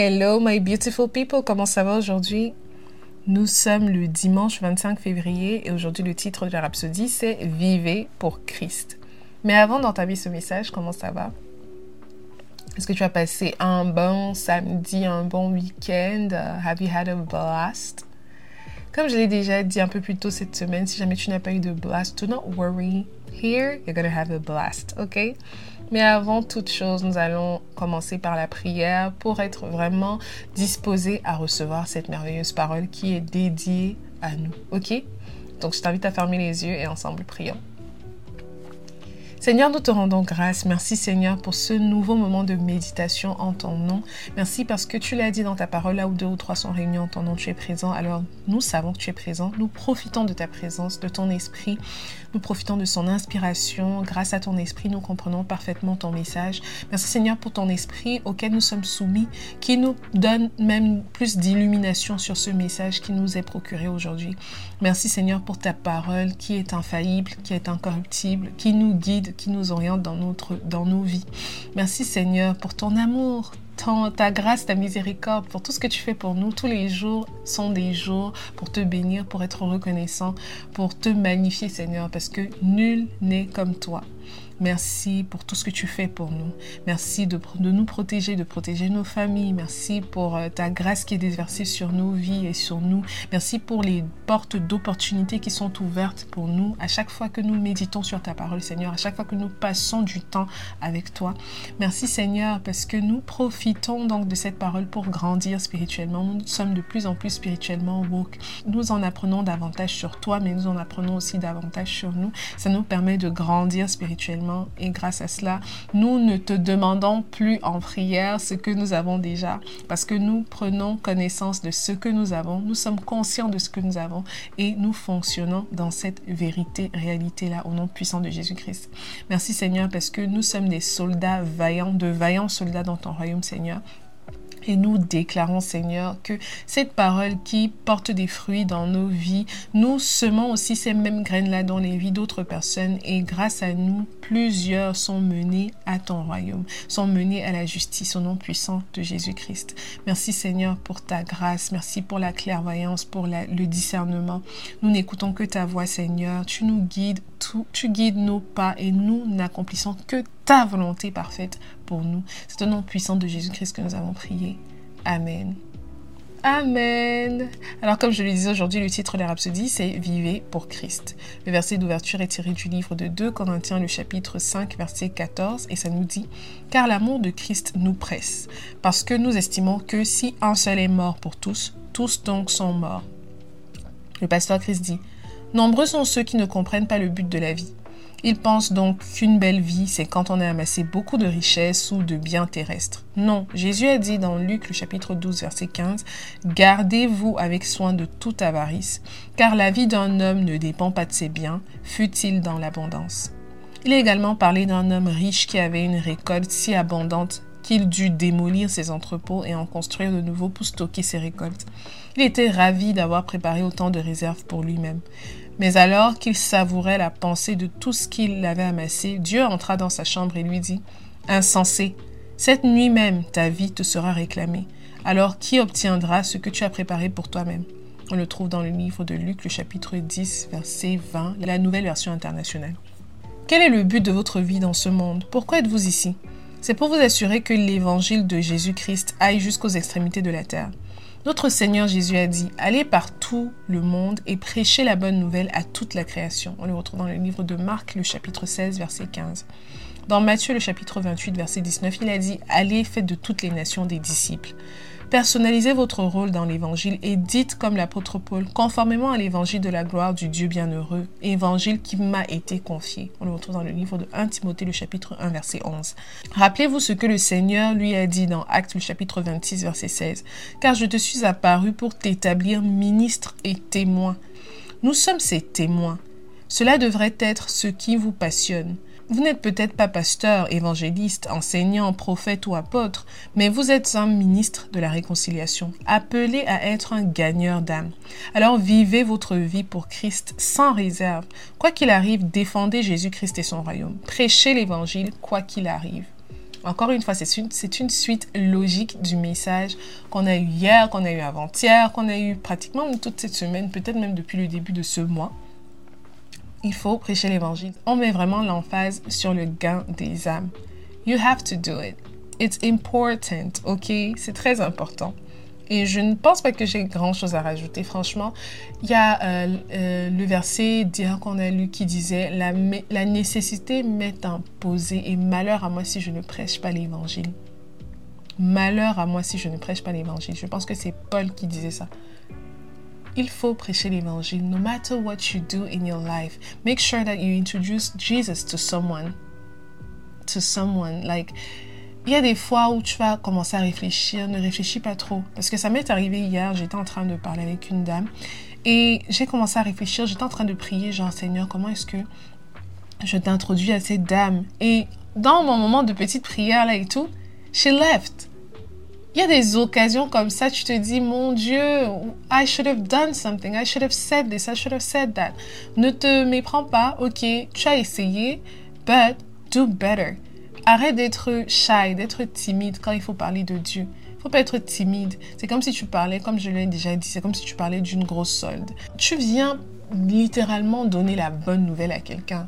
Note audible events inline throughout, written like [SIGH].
Hello my beautiful people, comment ça va aujourd'hui? Nous sommes le dimanche 25 février et aujourd'hui le titre de la rhapsodie c'est Vivez pour Christ. Mais avant d'entamer ce message, comment ça va? Est-ce que tu as passé un bon samedi, un bon week-end? Uh, have you had a blast? Comme je l'ai déjà dit un peu plus tôt cette semaine, si jamais tu n'as pas eu de blast, do not worry. Here, you're gonna have a blast, ok? Mais avant toute chose, nous allons commencer par la prière pour être vraiment disposés à recevoir cette merveilleuse parole qui est dédiée à nous. OK? Donc je t'invite à fermer les yeux et ensemble prions. Seigneur, nous te rendons grâce. Merci Seigneur pour ce nouveau moment de méditation en ton nom. Merci parce que tu l'as dit dans ta parole, là où deux ou trois sont réunis en ton nom, tu es présent. Alors nous savons que tu es présent. Nous profitons de ta présence, de ton esprit. Nous profitons de son inspiration. Grâce à ton esprit, nous comprenons parfaitement ton message. Merci Seigneur pour ton esprit auquel nous sommes soumis, qui nous donne même plus d'illumination sur ce message qui nous est procuré aujourd'hui. Merci Seigneur pour ta parole qui est infaillible, qui est incorruptible, qui nous guide qui nous oriente dans, nos vies. Merci Seigneur pour ton amour, ta grâce, ta miséricorde, pour tout ce que tu fais pour nous. Tous les jours sont des jours pour te bénir, pour être reconnaissant, pour te magnifier Seigneur, parce que nul n'est comme toi. Merci pour tout ce que tu fais pour nous. Merci de, nous protéger, de protéger nos familles. Merci pour euh, ta grâce qui est déversée sur nos vies et sur nous. Merci pour les portes d'opportunités qui sont ouvertes pour nous à chaque fois que nous méditons sur ta parole, Seigneur, à chaque fois que nous passons du temps avec toi. Merci, Seigneur, parce que nous profitons donc de cette parole pour grandir spirituellement. Nous sommes de plus en plus spirituellement woke. Nous en apprenons davantage sur toi, mais nous en apprenons aussi davantage sur nous. Ça nous permet de grandir spirituellement et grâce à cela, nous ne te demandons plus en prière ce que nous avons déjà parce que nous prenons connaissance de ce que nous avons, nous sommes conscients de ce que nous avons et nous fonctionnons dans cette vérité, réalité-là au nom puissant de Jésus-Christ. Merci Seigneur parce que nous sommes des soldats vaillants, de vaillants soldats dans ton royaume Seigneur et nous déclarons, Seigneur, que cette parole qui porte des fruits dans nos vies, nous semons aussi ces mêmes graines-là dans les vies d'autres personnes. Et grâce à nous, plusieurs sont menés à ton royaume, sont menés à la justice au nom puissant de Jésus-Christ. Merci, Seigneur, pour ta grâce. Merci pour la clairvoyance, pour le discernement. Nous n'écoutons que ta voix, Seigneur. Tu nous guides, tu guides nos pas et nous n'accomplissons que ta volonté parfaite pour nous. C'est au nom puissant de Jésus-Christ que nous avons prié. Amen. Amen. Alors comme je le disais aujourd'hui, le titre de la rhapsodie, c'est Vivez pour Christ. Le verset d'ouverture est tiré du livre de 2 Corinthiens, le chapitre 5, verset 14, et ça nous dit Car l'amour de Christ nous presse, parce que nous estimons que si un seul est mort pour tous, tous donc sont morts. Le pasteur Christ dit Nombreux sont ceux qui ne comprennent pas le but de la vie. Ils pensent donc qu'une belle vie, c'est quand on a amassé beaucoup de richesses ou de biens terrestres. Non, Jésus a dit dans Luc le chapitre 12 verset 15, Gardez-vous avec soin de toute avarice, car la vie d'un homme ne dépend pas de ses biens, fut-il dans l'abondance. Il a également parlé d'un homme riche qui avait une récolte si abondante qu'il dut démolir ses entrepôts et en construire de nouveaux pour stocker ses récoltes. Il était ravi d'avoir préparé autant de réserves pour lui-même. Mais alors qu'il savourait la pensée de tout ce qu'il avait amassé, Dieu entra dans sa chambre et lui dit Insensé, cette nuit même ta vie te sera réclamée. Alors qui obtiendra ce que tu as préparé pour toi-même On le trouve dans le livre de Luc, le chapitre 10, verset 20, la nouvelle version internationale. Quel est le but de votre vie dans ce monde? Pourquoi êtes-vous ici? C'est pour vous assurer que l'évangile de Jésus-Christ aille jusqu'aux extrémités de la terre. Notre Seigneur Jésus a dit, allez par tout le monde et prêchez la bonne nouvelle à toute la création. On le retrouve dans le livre de Marc, le chapitre 16, verset 15. Dans Matthieu, le chapitre 28, verset 19, il a dit, allez, faites de toutes les nations des disciples. Personnalisez votre rôle dans l'évangile et dites comme l'apôtre Paul, conformément à l'évangile de la gloire du Dieu bienheureux, évangile qui m'a été confié. On le retrouve dans le livre de 1 Timothée, le chapitre 1, verset 11. Rappelez-vous ce que le Seigneur lui a dit dans Actes, le chapitre 26, verset 16. Car je te suis apparu pour t'établir ministre et témoin. Nous sommes ces témoins. Cela devrait être ce qui vous passionne. Vous n'êtes peut-être pas pasteur, évangéliste, enseignant, prophète ou apôtre, mais vous êtes un ministre de la réconciliation, appelé à être un gagneur d'âme. Alors vivez votre vie pour Christ sans réserve. Quoi qu'il arrive, défendez Jésus-Christ et son royaume. Prêchez l'évangile quoi qu'il arrive. Encore une fois, c'est une, une, suite logique du message qu'on a eu hier, qu'on a eu avant-hier, qu'on a eu pratiquement toute cette semaine, peut-être même depuis le début de ce mois. Il faut prêcher l'évangile. On met vraiment l'emphase sur le gain des âmes. You have to do it. It's important, ok? C'est très important. Et je ne pense pas que j'ai grand-chose à rajouter. Franchement, il y a euh, euh, le verset d'hier qu'on a lu qui disait la nécessité m'est imposée et malheur à moi si je ne prêche pas l'évangile. Malheur à moi si je ne prêche pas l'évangile. Je pense que c'est Paul qui disait ça. Il faut prêcher l'évangile. No matter what you do in your life, make sure that you introduce Jesus to someone. To someone. Like, il y a des fois où tu vas commencer à réfléchir, ne réfléchis pas trop. Parce que ça m'est arrivé hier, j'étais en train de parler avec une dame et j'ai commencé à réfléchir, j'étais en train de prier, genre Seigneur, comment est-ce que je t'introduis à cette dame? Et dans mon moment de petite prière là et tout, she left. Il y a des occasions comme ça, tu te dis, mon Dieu, I should have done something, I should have said this, I should have said that. Ne te méprends pas, ok, tu as essayé, but do better. Arrête d'être shy, d'être timide quand il faut parler de Dieu. Il faut pas être timide. C'est comme si tu parlais, comme je l'ai déjà dit, c'est comme si tu parlais d'une grosse solde. Tu viens littéralement donner la bonne nouvelle à quelqu'un.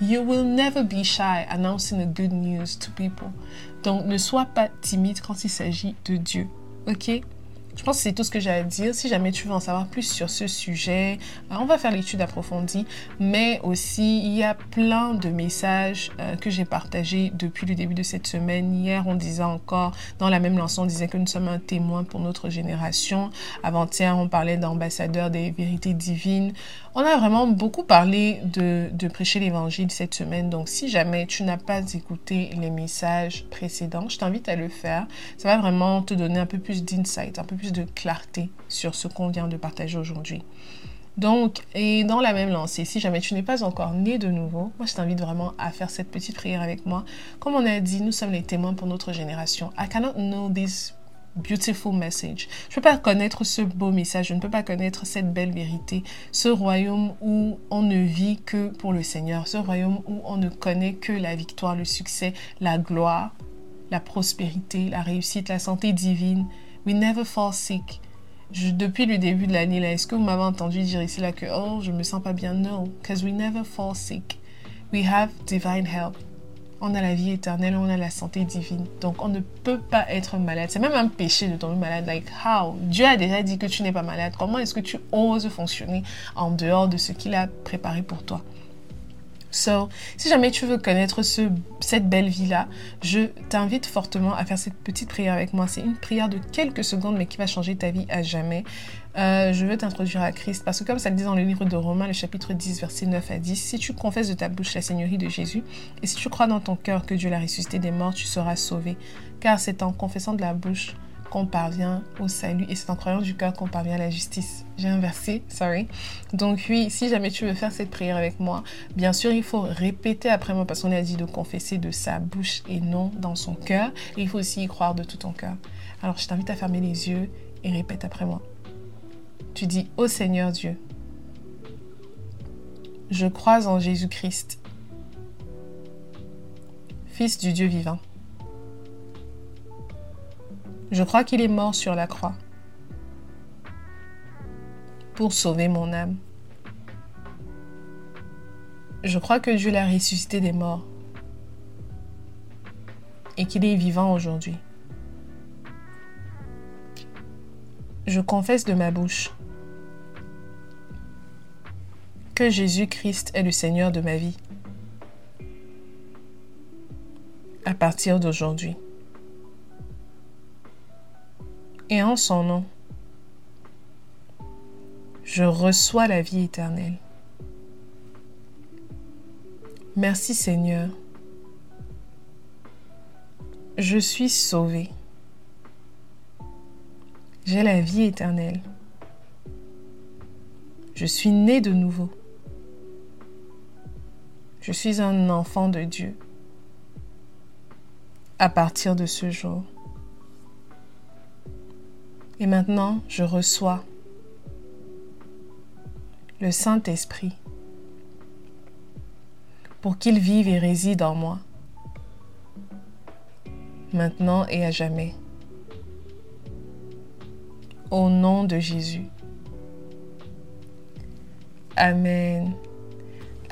You will never be shy announcing the good news to people. Donc ne sois pas timide quand il s'agit de Dieu. OK? Je pense que c'est tout ce que j'ai à dire. Si jamais tu veux en savoir plus sur ce sujet, euh, on va faire l'étude approfondie. Mais aussi, il y a plein de messages euh, que j'ai partagés depuis le début de cette semaine. Hier, on disait encore, dans la même leçon, on disait que nous sommes un témoin pour notre génération. Avant-hier, on parlait d'ambassadeurs des vérités divines. On a vraiment beaucoup parlé de, prêcher l'évangile cette semaine. Donc, si jamais tu n'as pas écouté les messages précédents, je t'invite à le faire. Ça va vraiment te donner un peu plus d'insight, un peu plus de clarté sur ce qu'on vient de partager aujourd'hui. Donc, et dans la même lancée, si jamais tu n'es pas encore né de nouveau, moi je t'invite vraiment à faire cette petite prière avec moi. Comme on a dit, nous sommes les témoins pour notre génération. I cannot know this beautiful message. Je ne peux pas connaître ce beau message, je ne peux pas connaître cette belle vérité, ce royaume où on ne vit que pour le Seigneur, ce royaume où on ne connaît que la victoire, le succès, la gloire, la prospérité, la réussite, la santé divine. We never fall sick. depuis le début de l'année, est-ce que vous m'avez entendu dire ici là que oh, je me sens pas bien? No, because we never fall sick. We have divine help on a la vie éternelle, on a la santé divine. Donc on ne peut pas être malade. C'est même un péché de tomber malade. Like how? Dieu a déjà dit que tu n'es pas malade. Comment est-ce que tu oses fonctionner en dehors de ce qu'il a préparé pour toi? So, si jamais tu veux connaître ce, cette belle vie-là, je t'invite fortement à faire cette petite prière avec moi. C'est une prière de quelques secondes, mais qui va changer ta vie à jamais. Euh, je veux t'introduire à Christ parce que comme ça le dit dans le livre de Romains, le chapitre 10, verset 9 à 10, si tu confesses de ta bouche la Seigneurie de Jésus et si tu crois dans ton cœur que Dieu l'a ressuscité des morts, tu seras sauvé. Car c'est en confessant de la bouche qu'on parvient au salut et c'est en croyant du cœur qu'on parvient à la justice. J'ai inversé, sorry. Donc oui, si jamais tu veux faire cette prière avec moi, bien sûr, il faut répéter après moi parce qu'on a dit de confesser de sa bouche et non dans son cœur. Il faut aussi y croire de tout ton cœur. Alors je t'invite à fermer les yeux et répète après moi. Tu dis, ô Seigneur Dieu, je crois en Jésus-Christ, Fils du Dieu vivant. Je crois qu'il est mort sur la croix pour sauver mon âme. Je crois que Dieu l'a ressuscité des morts et qu'il est vivant aujourd'hui. Je confesse de ma bouche que Jésus-Christ est le Seigneur de ma vie à partir d'aujourd'hui et en son nom, je reçois la vie éternelle. Merci Seigneur. Je suis sauvé. J'ai la vie éternelle. Je suis né de nouveau. Je suis un enfant de Dieu. À partir de ce jour. Et maintenant, je reçois le Saint-Esprit pour qu'il vive et réside en moi. maintenant et à jamais. Au nom de Jésus. Amen.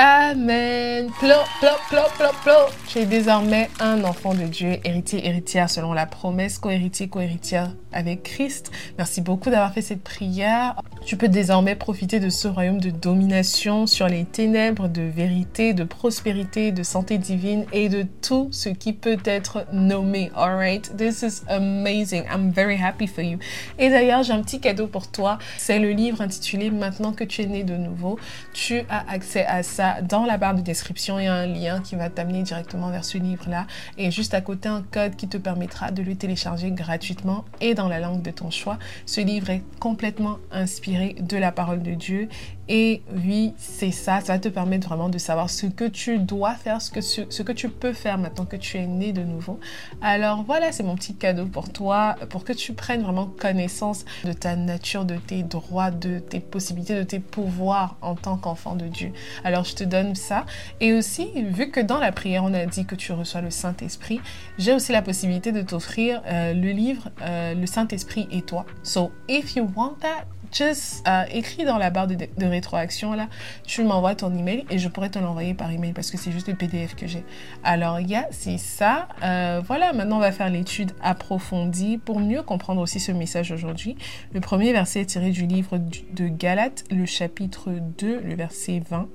Amen. Plop, plop, plop, plop, plop. Tu es désormais un enfant de Dieu, héritier, héritière selon la promesse, co-héritier, co-héritière avec Christ. Merci beaucoup d'avoir fait cette prière. Tu peux désormais profiter de ce royaume de domination sur les ténèbres, de vérité, de prospérité, de santé divine et de tout ce qui peut être nommé. Alright, this is amazing. I'm very happy for you. Et d'ailleurs, j'ai un petit cadeau pour toi. C'est le livre intitulé Maintenant que tu es né de nouveau. Tu as accès à ça dans la barre de description, il y a un lien qui va t'amener directement vers ce livre-là. Et juste à côté, un code qui te permettra de le télécharger gratuitement et dans la langue de ton choix. Ce livre est complètement inspiré de la parole de Dieu et oui, c'est ça, ça va te permettre vraiment de savoir ce que tu dois faire, ce que, ce, que tu peux faire maintenant que tu es né de nouveau. Alors voilà, c'est mon petit cadeau pour toi, pour que tu prennes vraiment connaissance de ta nature, de tes droits, de tes possibilités, de tes pouvoirs en tant qu'enfant de Dieu. Alors je te donne ça. Et aussi, vu que dans la prière, on a dit que tu reçois le Saint-Esprit, j'ai aussi la possibilité de t'offrir euh, le livre euh, Le Saint-Esprit et toi. So, if you want that, just euh, écris dans la barre de, rétroaction là, tu m'envoies ton email et je pourrais te l'envoyer par email parce que c'est juste le PDF que j'ai. Alors, il y a, c'est ça. Euh, voilà, maintenant on va faire l'étude approfondie pour mieux comprendre aussi ce message aujourd'hui. Le premier verset est tiré du livre de Galates, le chapitre 2, le verset 20.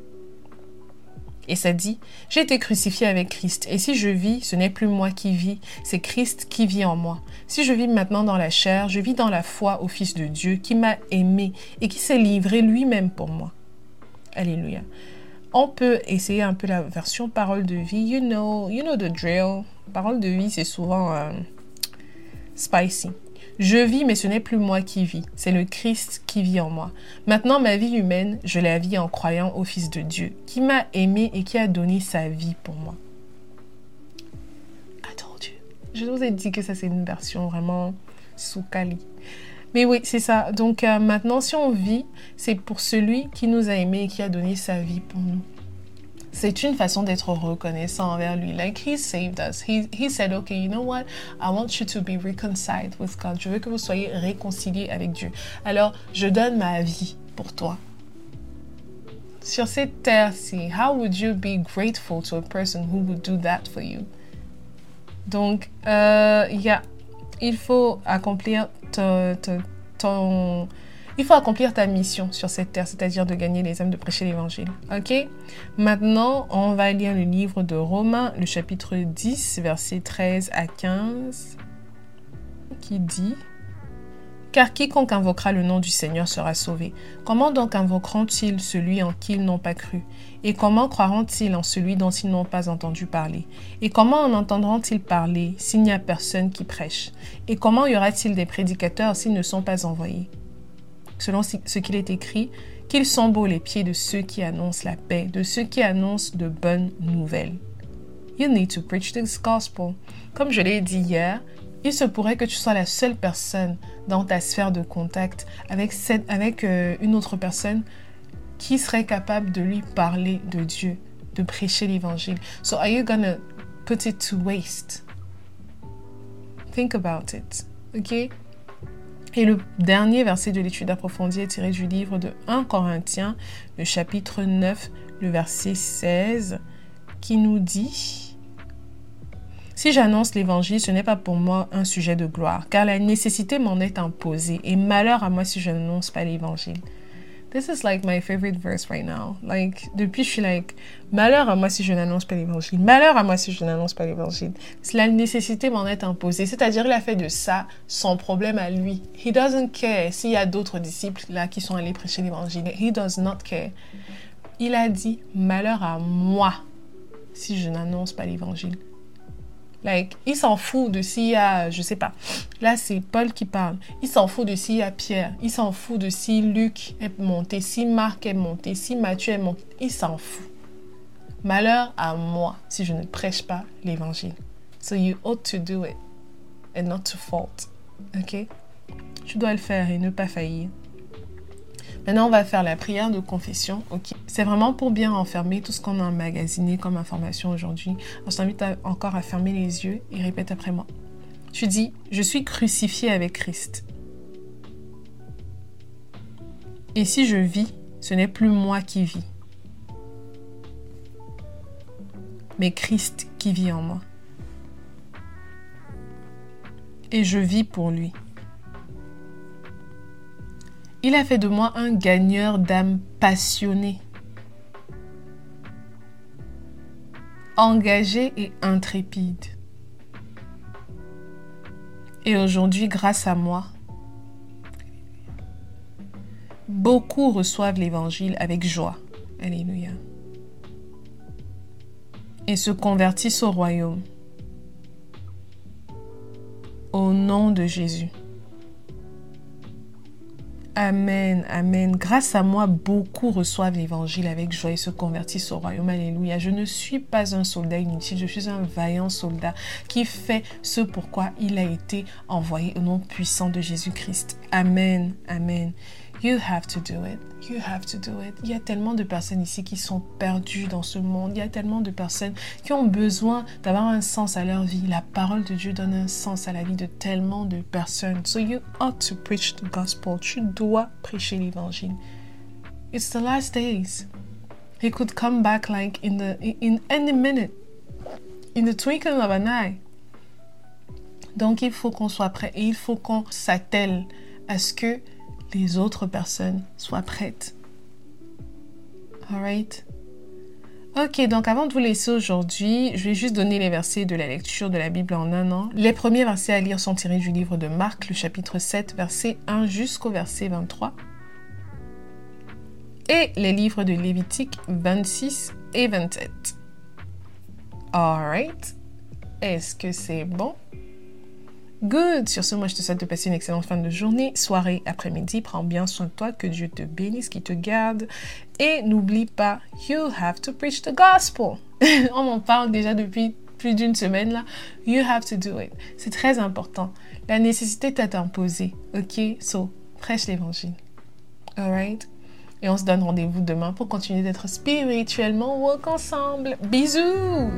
Et ça dit, j'ai été crucifié avec Christ, et si je vis, ce n'est plus moi qui vis, c'est Christ qui vit en moi. Si je vis maintenant dans la chair, je vis dans la foi au Fils de Dieu qui m'a aimé et qui s'est livré lui-même pour moi. Alléluia. On peut essayer un peu la version parole de vie. You know, you know the drill. Parole de vie, c'est souvent euh, spicy. Je vis, mais ce n'est plus moi qui vis, c'est le Christ qui vit en moi. Maintenant, ma vie humaine, je la vis en croyant au Fils de Dieu, qui m'a aimé et qui a donné sa vie pour moi. Attends. Je vous ai dit que ça, c'est une version vraiment sous Kali. Mais oui, c'est ça. Donc euh, maintenant, si on vit, c'est pour celui qui nous a aimés et qui a donné sa vie pour nous c'est une façon d'être reconnaissant envers lui. Like he saved us. He, he said, okay, you know what? I want you to be reconciled with God. Je veux que vous soyez réconciliés avec Dieu. Alors, je donne ma vie pour toi. Sur cette terre-ci, how would you be grateful to a person who would do that for you? Donc, yeah, il faut accomplir ton il faut accomplir ta mission sur cette terre, c'est-à-dire de gagner les âmes, de prêcher l'évangile. Ok? Maintenant, on va lire le livre de Romains, le chapitre 10, versets 13 à 15, qui dit car quiconque invoquera le nom du Seigneur sera sauvé. Comment donc invoqueront-ils celui en qui ils n'ont pas cru? Et comment croiront-ils en celui dont ils n'ont pas entendu parler? Et comment en entendront-ils parler s'il n'y a personne qui prêche? Et comment y aura-t-il des prédicateurs s'ils ne sont pas envoyés selon ce qu'il est écrit, qu'ils sont beaux les pieds de ceux qui annoncent la paix, de ceux qui annoncent de bonnes nouvelles. You need to preach this gospel. Comme je l'ai dit hier, il se pourrait que tu sois la seule personne dans ta sphère de contact avec, euh, une autre personne qui serait capable de lui parler de Dieu, de prêcher l'évangile. So are you gonna put it to waste? Think about it. Okay? Et le dernier verset de l'étude approfondie est tiré du livre de 1 Corinthiens, le chapitre 9, le verset 16, qui nous dit Si j'annonce l'évangile, ce n'est pas pour moi un sujet de gloire, car la nécessité m'en est imposée, et malheur à moi si je n'annonce pas l'évangile. This is like my favorite verse right now. Like, depuis, je suis like, malheur à moi si je n'annonce pas l'évangile. Malheur à moi si je n'annonce pas l'évangile. La nécessité m'en est imposée. C'est-à-dire, il a fait de ça son problème à lui. He doesn't care s'il y a d'autres disciples là qui sont allés prêcher l'évangile. He does not care. Il a dit, malheur à moi si je n'annonce pas l'évangile. Like, il s'en fout de s'il y a, je sais pas. Là, c'est Paul qui parle. Il s'en fout de s'il y a Pierre. Il s'en fout de si Luc est monté, si Marc est monté, si Matthieu est monté. Il s'en fout. Malheur à moi si je ne prêche pas l'évangile. So you ought to do it and not to fault. Ok? Tu dois le faire et ne pas faillir. Maintenant, on va faire la prière de confession. C'est vraiment pour bien enfermer tout ce qu'on a emmagasiné comme information aujourd'hui. On s'invite encore à fermer les yeux et répète après moi. Tu dis, je suis crucifié avec Christ. Et si je vis, ce n'est plus moi qui vis, mais Christ qui vit en moi. Et je vis pour lui. Il a fait de moi un gagneur d'âme passionné, engagé et intrépide. Et aujourd'hui, grâce à moi, beaucoup reçoivent l'évangile avec joie. Alléluia. Et se convertissent au royaume. Au nom de Jésus. Amen, amen. Grâce à moi, beaucoup reçoivent l'évangile avec joie et se convertissent au royaume. Alléluia. Je ne suis pas un soldat inutile, je suis un vaillant soldat qui fait ce pourquoi il a été envoyé au nom puissant de Jésus-Christ. Amen, amen. You have to do it. You have to do it. Il y a tellement de personnes ici qui sont perdues dans ce monde. Il y a tellement de personnes qui ont besoin d'avoir un sens à leur vie. La parole de Dieu donne un sens à la vie de tellement de personnes. So you ought to preach the gospel. Tu dois prêcher l'évangile. It's the last days. He could come back like in the in any minute. In the twinkling of an eye. Donc il faut qu'on soit prêt et il faut qu'on s'attelle à ce que les autres personnes soient prêtes. Alright? Ok, donc avant de vous laisser aujourd'hui, je vais juste donner les versets de la lecture de la Bible en un an. Les premiers versets à lire sont tirés du livre de Marc, le chapitre 7, verset 1 jusqu'au verset 23. Et les livres de Lévitique 26 et 27. Alright? Est-ce que c'est bon? Good. Sur ce, moi, je te souhaite de passer une excellente fin de journée, soirée, après-midi. Prends bien soin de toi, que Dieu te bénisse, qu'il te garde. Et n'oublie pas, you have to preach the gospel. [LAUGHS] On m'en parle déjà depuis plus d'une semaine là. You have to do it. C'est très important. La nécessité t'a imposé. Ok? So, prêche l'évangile. Alright? Et on se donne rendez-vous demain pour continuer d'être spirituellement walk ensemble. Bisous!